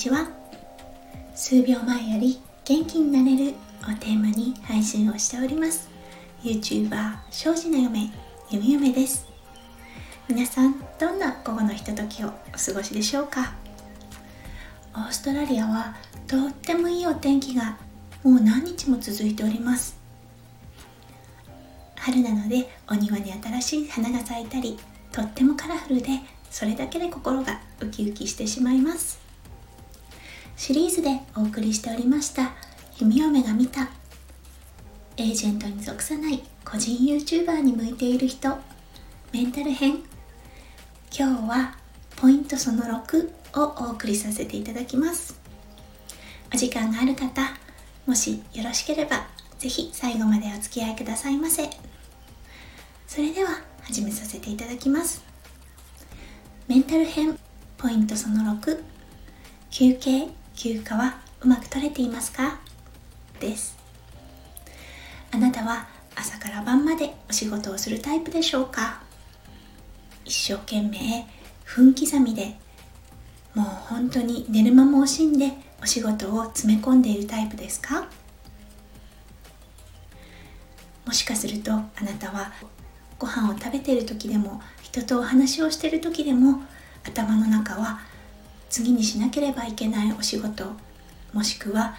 ちは。数秒前より元気になれるをテーマに配信をしております。YouTuber 庄司の嫁ゆみゆめです。皆さんどんな午後のひとときをお過ごしでしょうか？オーストラリアはとってもいいお天気がもう何日も続いております。春なのでお庭に新しい花が咲いたりとってもカラフルでそれだけで心がウキウキしてしまいます。シリーズでお送りしておりました弓嫁が見たエージェントに属さない個人 YouTuber に向いている人メンタル編。今日はポイントその6をお送りさせていただきます。お時間がある方もしよろしければぜひ最後までお付き合いくださいませ。それでは始めさせていただきます。メンタル編ポイントその6休憩。休暇はうまく取れていますか？です。あなたは朝から晩までお仕事をするタイプでしょうか？一生懸命分刻みでもう本当に寝る間も惜しんでお仕事を詰め込んでいるタイプですか？もしかするとあなたはご飯を食べている時でも人とお話をしている時でも頭の中は次にしなければいけないお仕事もしくは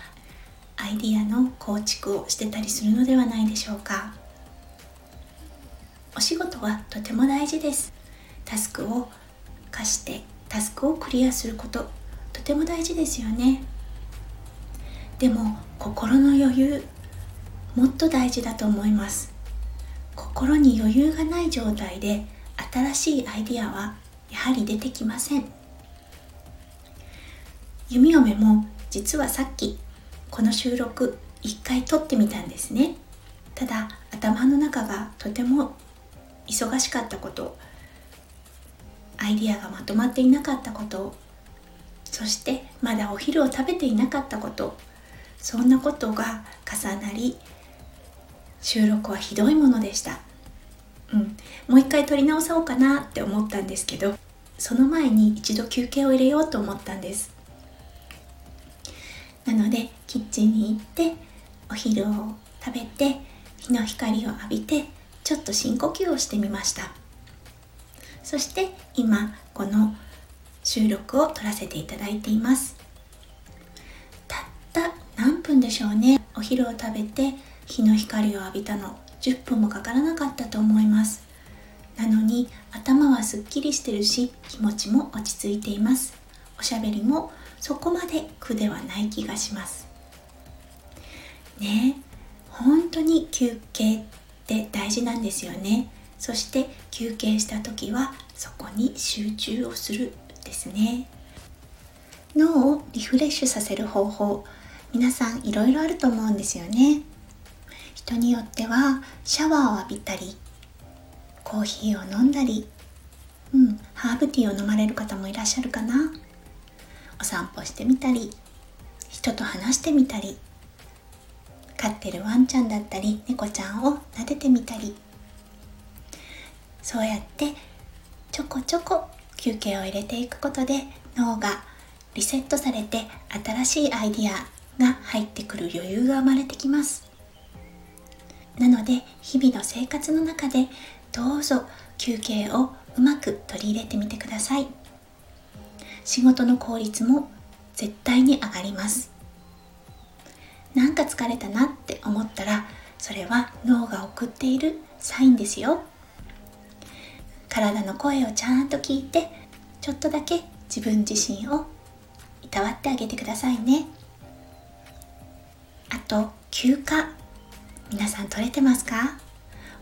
アイディアの構築をしてたりするのではないでしょうか。お仕事はとても大事です。タスクを課してタスクをクリアすることとても大事ですよね。でも心の余裕もっと大事だと思います。心に余裕がない状態で新しいアイディアはやはり出てきません。弓嫁も実はさっきこの収録一回撮ってみたんですね。ただ頭の中がとても忙しかったことアイディアがまとまっていなかったことそしてまだお昼を食べていなかったことそんなことが重なり収録はひどいものでした。うん、もう一回撮り直そうかなって思ったんですけどその前に一度休憩を入れようと思ったんです。なのでキッチンに行ってお昼を食べて日の光を浴びてちょっと深呼吸をしてみました。そして今この収録を撮らせていただいています。たった何分でしょうね。お昼を食べて日の光を浴びたの。10分もかからなかったと思います。なのに頭はすっきりしてるし気持ちも落ち着いています。おしゃべりもそこまで苦ではない気がします。ね。本当に休憩って大事なんですよね。そして休憩した時はそこに集中をするですね。脳をリフレッシュさせる方法。皆さんいろいろあると思うんですよね。人によってはシャワーを浴びたりコーヒーを飲んだりうんハーブティーを飲まれる方もいらっしゃるかな。お散歩してみたり人と話してみたり飼ってるワンちゃんだったり猫ちゃんを撫でてみたり。そうやってちょこちょこ休憩を入れていくことで脳がリセットされて新しいアイディアが入ってくる余裕が生まれてきます。なので日々の生活の中でどうぞ休憩をうまく取り入れてみてください。仕事の効率も絶対に上がります。なんか疲れたなって思ったらそれは脳が送っているサインですよ。体の声をちゃんと聞いてちょっとだけ自分自身をいたわってあげてくださいね。あと休暇。皆さん取れてますか？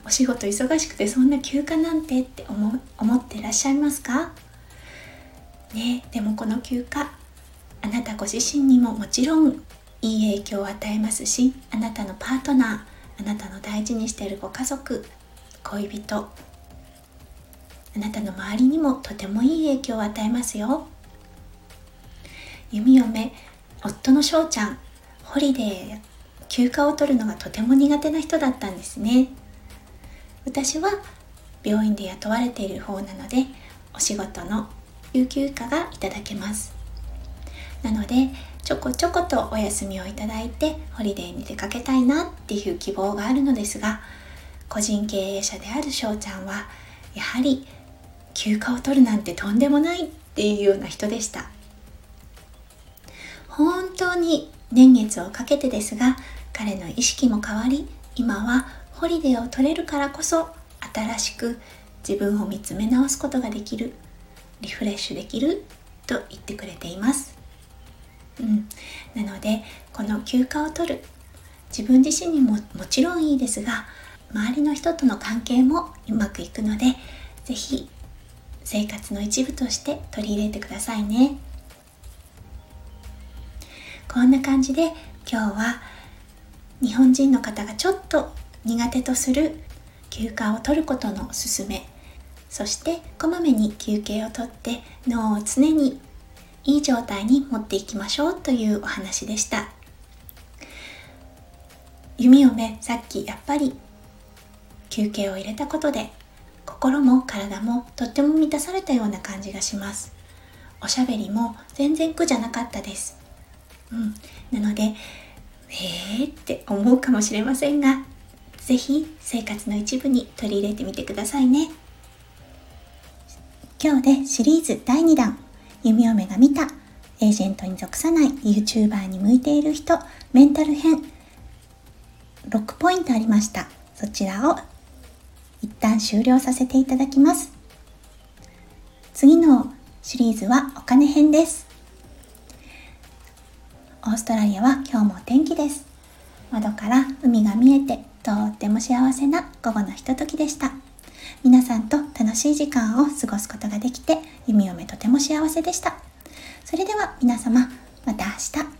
お仕事忙しくてそんな休暇なんてって思思ってらっしゃいますか？ねでもこの休暇あなたご自身にももちろんいい影響を与えますしあなたのパートナーあなたの大事にしているご家族恋人あなたの周りにもとてもいい影響を与えますよ。弓嫁夫の翔ちゃんホリデー休暇を取るのがとても苦手な人だったんですね。私は病院で雇われている方なのでお仕事の有給暇がいただけます。なのでちょこちょことお休みをいただいてホリデーに出かけたいなっていう希望があるのですが個人経営者である翔ちゃんはやはり休暇を取るなんてとんでもないっていうような人でした。本当に年月をかけてですが彼の意識も変わり今はホリデーを取れるからこそ新しく自分を見つめ直すことができる。リフレッシュできると言ってくれています、うん、なのでこの休暇を取る。自分自身にももちろんいいですが周りの人との関係もうまくいくので是非生活の一部として取り入れてくださいね。こんな感じで今日は日本人の方がちょっと苦手とする休暇を取ることのおすすめそしてこまめに休憩をとって脳を常にいい状態に持っていきましょうというお話でした。弓嫁さっきやっぱり休憩を入れたことで心も体もとっても満たされたような感じがします。おしゃべりも全然苦じゃなかったです。うん。なのでへえって思うかもしれませんが是非生活の一部に取り入れてみてくださいね。今日でシリーズ第2弾。弓嫁が見た。エージェントに属さない。YouTuber に向いている人。メンタル編。6ポイントありました。そちらを。一旦終了させていただきます。次の。シリーズはお金編です。オーストラリアは今日もお天気です。窓から海が見えてとっても幸せな午後のひとときでした。皆さんと楽しい時間を過ごすことができて弓嫁とても幸せでした。それでは皆様また明日。